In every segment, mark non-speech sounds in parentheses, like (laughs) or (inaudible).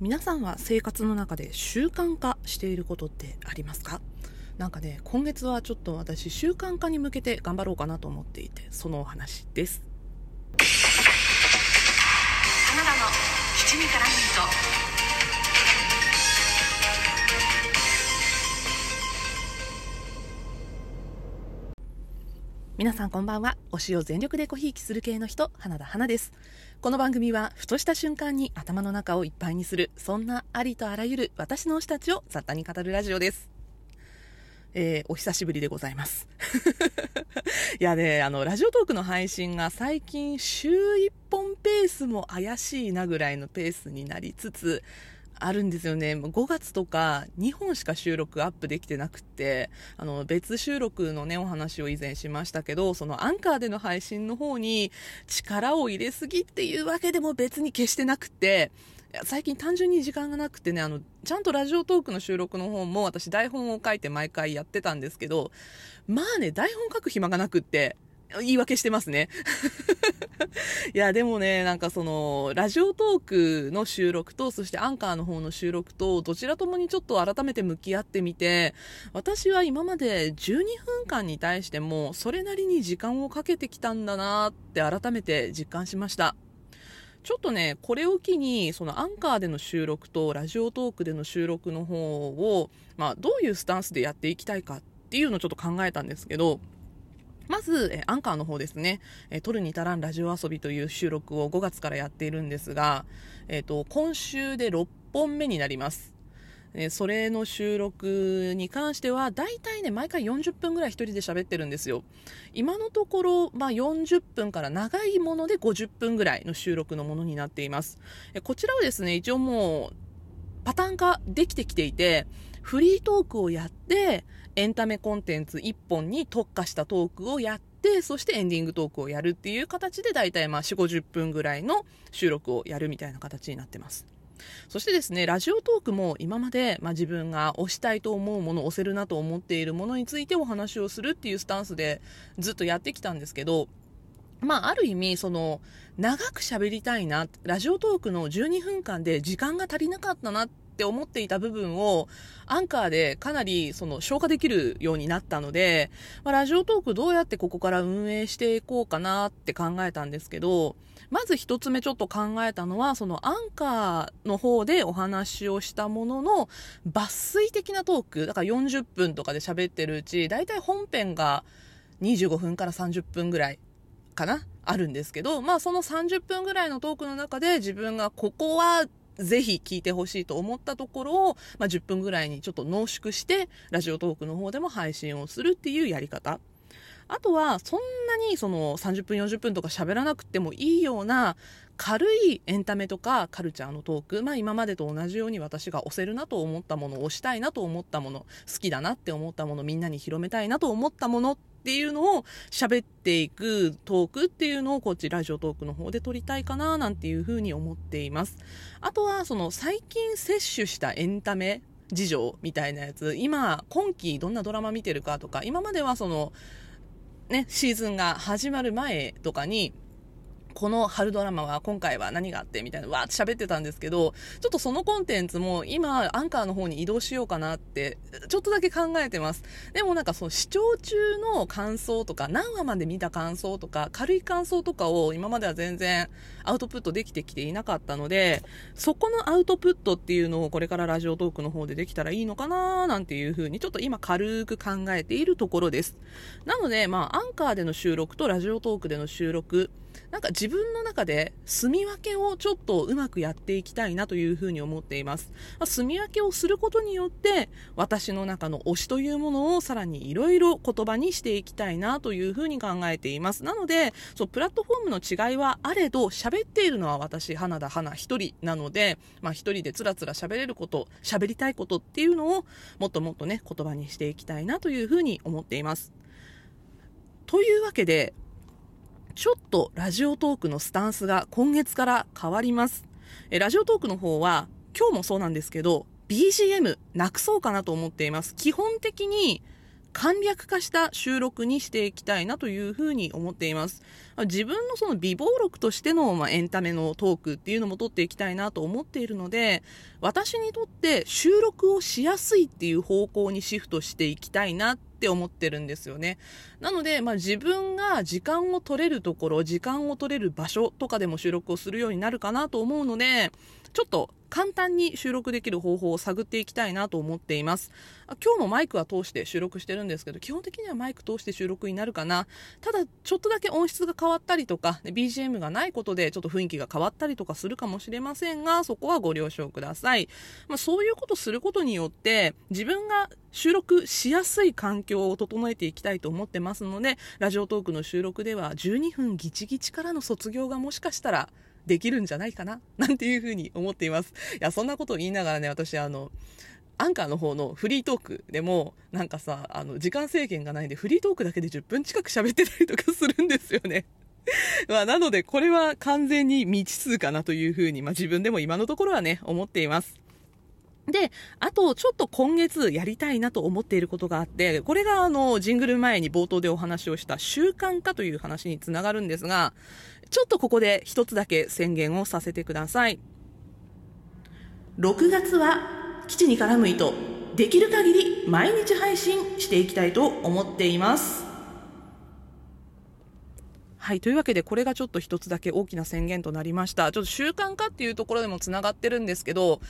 皆さんは生活の中で習慣化していることってありますか？なんかね今月はちょっと私習慣化に向けて頑張ろうかなと思っていてそのお話です。カナダの七味からミント。皆さんこんばんは。推しを全力でコひいきする系の人花田花です。この番組はふとした瞬間に頭の中をいっぱいにするそんなありとあらゆる私の推したちを雑多に語るラジオです。えー、お久しぶりでございます。(laughs) いやね、あの、ラジオトークの配信が最近週1本ペースも怪しいなぐらいのペースになりつつ、あるんですよね。5月とか2本しか収録アップできてなくて、あの、別収録のね、お話を以前しましたけど、そのアンカーでの配信の方に力を入れすぎっていうわけでも別に決してなくて、最近単純に時間がなくてね、あの、ちゃんとラジオトークの収録の方も私台本を書いて毎回やってたんですけど、まあね、台本書く暇がなくって、言い訳してますね。(laughs) いや、でもね、なんかその、ラジオトークの収録と、そしてアンカーの方の収録と、どちらともにちょっと改めて向き合ってみて、私は今まで12分間に対しても、それなりに時間をかけてきたんだなって改めて実感しました。ちょっとね、これを機に、そのアンカーでの収録とラジオトークでの収録の方を、まあ、どういうスタンスでやっていきたいかっていうのをちょっと考えたんですけど、まず、えアンカーの方ですね、え取るに足らんラジオ遊びという収録を5月からやっているんですが、えっ、ー、と、今週で6本目になります。えそれの収録に関しては、だいたいね、毎回40分ぐらい1人で喋ってるんですよ。今のところ、まあ、40分から長いもので50分ぐらいの収録のものになっています。えこちらはですね、一応もう、パターン化できてきていて、フリートークをやって、エンタメコンテンツ1本に特化したトークをやって、そしてエンディングトークをやるっていう形で、だいたいまあ4、50分ぐらいの収録をやるみたいな形になってます。そしてですね、ラジオトークも今まで、まあ、自分が推したいと思うもの、推せるなと思っているものについてお話をするっていうスタンスでずっとやってきたんですけど、まあ、ある意味、その、長く喋りたいな、ラジオトークの12分間で時間が足りなかったなって思っていた部分を、アンカーでかなりその消化できるようになったので、まあ、ラジオトークどうやってここから運営していこうかなって考えたんですけど、まず一つ目ちょっと考えたのは、そのアンカーの方でお話をしたものの抜粋的なトーク、だから40分とかで喋ってるうち、だいたい本編が25分から30分ぐらいかな？あるんですけど、まあその30分ぐらいのトークの中で自分がここはぜひ聞いてほしいと思ったところを、まあ、10分ぐらいにちょっと濃縮して、ラジオトークの方でも配信をするっていうやり方。あとは、そんなにその30分40分とか喋らなくてもいいような軽いエンタメとかカルチャーのトーク、まあ今までと同じように私が押せるなと思ったもの、押したいなと思ったもの、好きだなって思ったもの、みんなに広めたいなと思ったものっていうのを喋っていくトークっていうのをこっちラジオトークの方で撮りたいかななんていうふうに思っています。あとはその最近摂取したエンタメ事情みたいなやつ、今、今期どんなドラマ見てるかとか、今まではその、ね、シーズンが始まる前とかに、この春ドラマは今回は何があってみたいな、わーって喋ってたんですけど、ちょっとそのコンテンツも今、アンカーの方に移動しようかなって、ちょっとだけ考えてます。でもなんかその視聴中の感想とか、何話まで見た感想とか、軽い感想とかを今までは全然アウトプットできてきていなかったので、そこのアウトプットっていうのをこれからラジオトークの方でできたらいいのかななんていうふうに、ちょっと今軽く考えているところです。なので、まあ、アンカーでの収録とラジオトークでの収録、なんか自分の中で住み分けをちょっとうまくやっていきたいなというふうに思っています。まあ、住み分けをすることによって私の中の推しというものをさらにいろいろ言葉にしていきたいなというふうに考えています。なので、そう、プラットフォームの違いはあれど喋っているのは私、花田花一人なので、まあ一人でつらつら喋れること、喋りたいことっていうのをもっともっとね、言葉にしていきたいなというふうに思っています。というわけで、ちょっとラジオトークのスタンスが今月から変わります。えラジオトークの方は今日もそうなんですけど、BGM なくそうかなと思っています。基本的に簡略化した収録にしていきたいなというふうに思っています。自分のその美貌録としての、まあ、エンタメのトークっていうのも撮っていきたいなと思っているので、私にとって収録をしやすいっていう方向にシフトしていきたいなって思ってるんですよね。なので、まあ、自分が時間を取れるところ、時間を取れる場所とかでも収録をするようになるかなと思うので、ちょっと簡単に収録できる方法を探っていきたいなと思っています。今日もマイクは通して収録してるんですけど、基本的にはマイク通して収録になるかな？ただ、ちょっとだけ音質が変わったりとか、BGM がないことでちょっと雰囲気が変わったりとかするかもしれませんが、そこはご了承ください。まあ、そういうことすることによって、自分が収録しやすい環境を整えていきたいと思ってますので、ラジオトークの収録では12分ギチギチからの卒業がもしかしたらできるんじゃないかな？(laughs) なんていうふうに思っています。いや、そんなことを言いながらね、私、あの、アンカーの方のフリートークでも、なんかさ、あの、時間制限がないんで、フリートークだけで10分近く喋ってたりとかするんですよね。(laughs) まあ、なので、これは完全に未知数かなというふうに、まあ、自分でも今のところはね、思っています。で、あと、ちょっと今月やりたいなと思っていることがあって、これがあの、ジングル前に冒頭でお話をした習慣化という話につながるんですが、ちょっとここで一つだけ宣言をさせてください。6月は基地に絡む意図、できる限り毎日配信していきたいと思っています。はい。というわけで、これがちょっと一つだけ大きな宣言となりました。ちょっと習慣化っていうところでも繋がってるんですけど、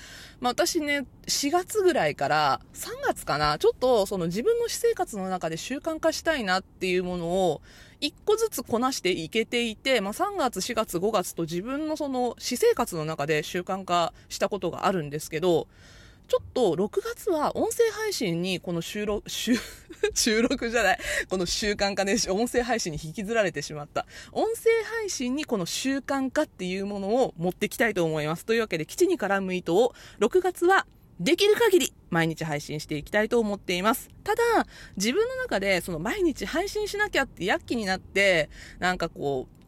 まあ私ね、4月ぐらいから3月かな、ちょっとその自分の私生活の中で習慣化したいなっていうものを、一個ずつこなしていけていて、まあ3月、4月、5月と自分のその私生活の中で習慣化したことがあるんですけど、ちょっと6月は音声配信にこの収録、(laughs) 収収録じゃない、この習慣化ね、音声配信に引きずられてしまった。音声配信にこの習慣化っていうものを持ってきたいと思います。というわけで、基地に絡む糸を6月はできる限り毎日配信していきたいと思っています。ただ、自分の中でその毎日配信しなきゃって躍起になって、なんかこう、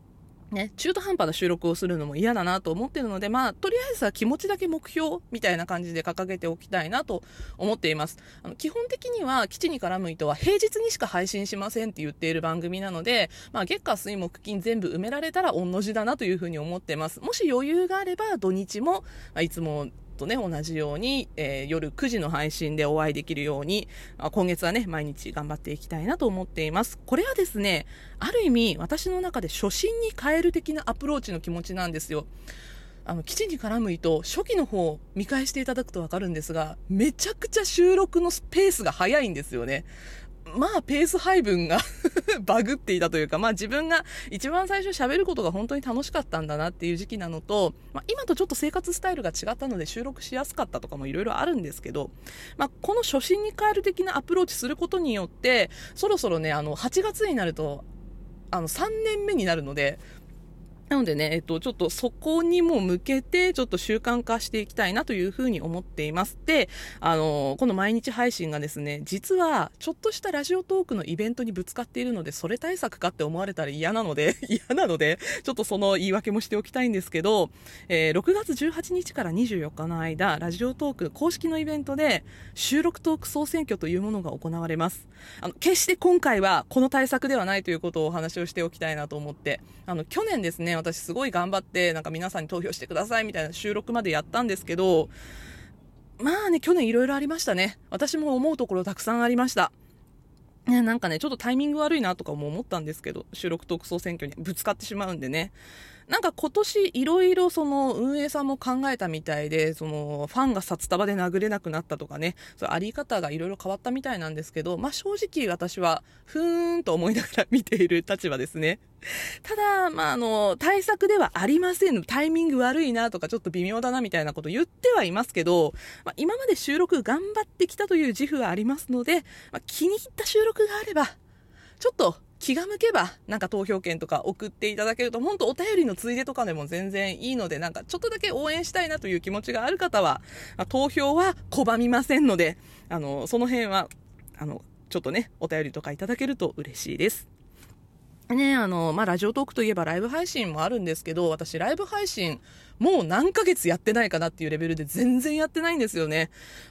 ね、中途半端な収録をするのも嫌だなと思ってるので、まあ、とりあえずは気持ちだけ目標みたいな感じで掲げておきたいなと思っています。あの基本的には、基地に絡む糸は平日にしか配信しませんって言っている番組なので、まあ、月下水木金全部埋められたら御の字だなというふうに思ってます。もし余裕があれば、土日も、まあ、いつもとね、同じように、えー、夜9時の配信でお会いできるように、あ今月はね、毎日頑張っていきたいなと思っています。これはですね、ある意味、私の中で初心に変える的なアプローチの気持ちなんですよ。あの、基地に絡む糸、初期の方を見返していただくとわかるんですが、めちゃくちゃ収録のスペースが早いんですよね。まあ、ペース配分が (laughs) バグっていたというか、まあ自分が一番最初喋ることが本当に楽しかったんだなっていう時期なのと、まあ今とちょっと生活スタイルが違ったので収録しやすかったとかもいろいろあるんですけど、まあこの初心に変える的なアプローチすることによって、そろそろね、あの、8月になると、あの、3年目になるので、なのでね、えっと、ちょっとそこにも向けて、ちょっと習慣化していきたいなというふうに思っています。で、あの、この毎日配信がですね、実は、ちょっとしたラジオトークのイベントにぶつかっているので、それ対策かって思われたら嫌なので、(laughs) 嫌なので、ちょっとその言い訳もしておきたいんですけど、えー、6月18日から24日の間、ラジオトーク公式のイベントで、収録トーク総選挙というものが行われます。あの、決して今回はこの対策ではないということをお話をしておきたいなと思って、あの、去年ですね、私すごい頑張って、なんか皆さんに投票してくださいみたいな収録までやったんですけど、まあね、去年いろいろありましたね。私も思うところたくさんありました。ね、なんかね、ちょっとタイミング悪いなとかも思ったんですけど、収録特捜選挙にぶつかってしまうんでね。なんか今年いろいろその運営さんも考えたみたいで、そのファンが札束で殴れなくなったとかね、そうあり方がいろいろ変わったみたいなんですけど、まあ正直私はふーんと思いながら見ている立場ですね。ただ、まあ、あの、対策ではありません。タイミング悪いなとか、ちょっと微妙だなみたいなこと言ってはいますけど、まあ、今まで収録頑張ってきたという自負はありますので、まあ、気に入った収録があれば、ちょっと気が向けば、なんか投票券とか送っていただけると、本当お便りのついでとかでも全然いいので、なんかちょっとだけ応援したいなという気持ちがある方は、投票は拒みませんので、あの、その辺は、あの、ちょっとね、お便りとかいただけると嬉しいです。ね、あの、まあ、ラジオトークといえばライブ配信もあるんですけど、私ライブ配信、もう何ヶ月やってないかなっていうレベルで全然やってないんですよね。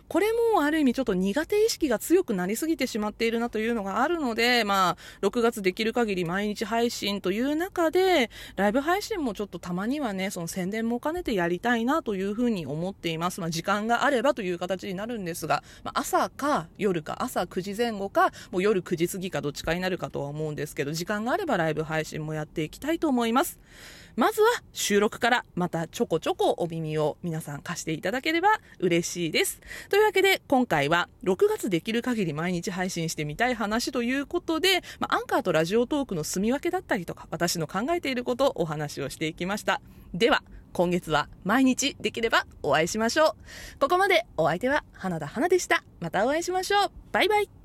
これもある意味ちょっと苦手意識が強くなりすぎてしまっているなというのがあるので、まあ、6月できる限り毎日配信という中で、ライブ配信もちょっとたまにはね、その宣伝も兼ねてやりたいなというふうに思っています。まあ、時間があればという形になるんですが、まあ、朝か夜か、朝9時前後か、もう夜9時過ぎかどっちかになるかとは思うんですけど、時間があればばライブ配信もやっていきたいと思います。まずは収録からまたちょこちょこお耳を皆さん貸していただければ嬉しいです。というわけで今回は6月できる限り毎日配信してみたい話ということで、まあ、アンカーとラジオトークの住み分けだったりとか私の考えていることをお話をしていきました。では今月は毎日できればお会いしましょう。ここまでお相手は花田花でした。またお会いしましょう。バイバイ。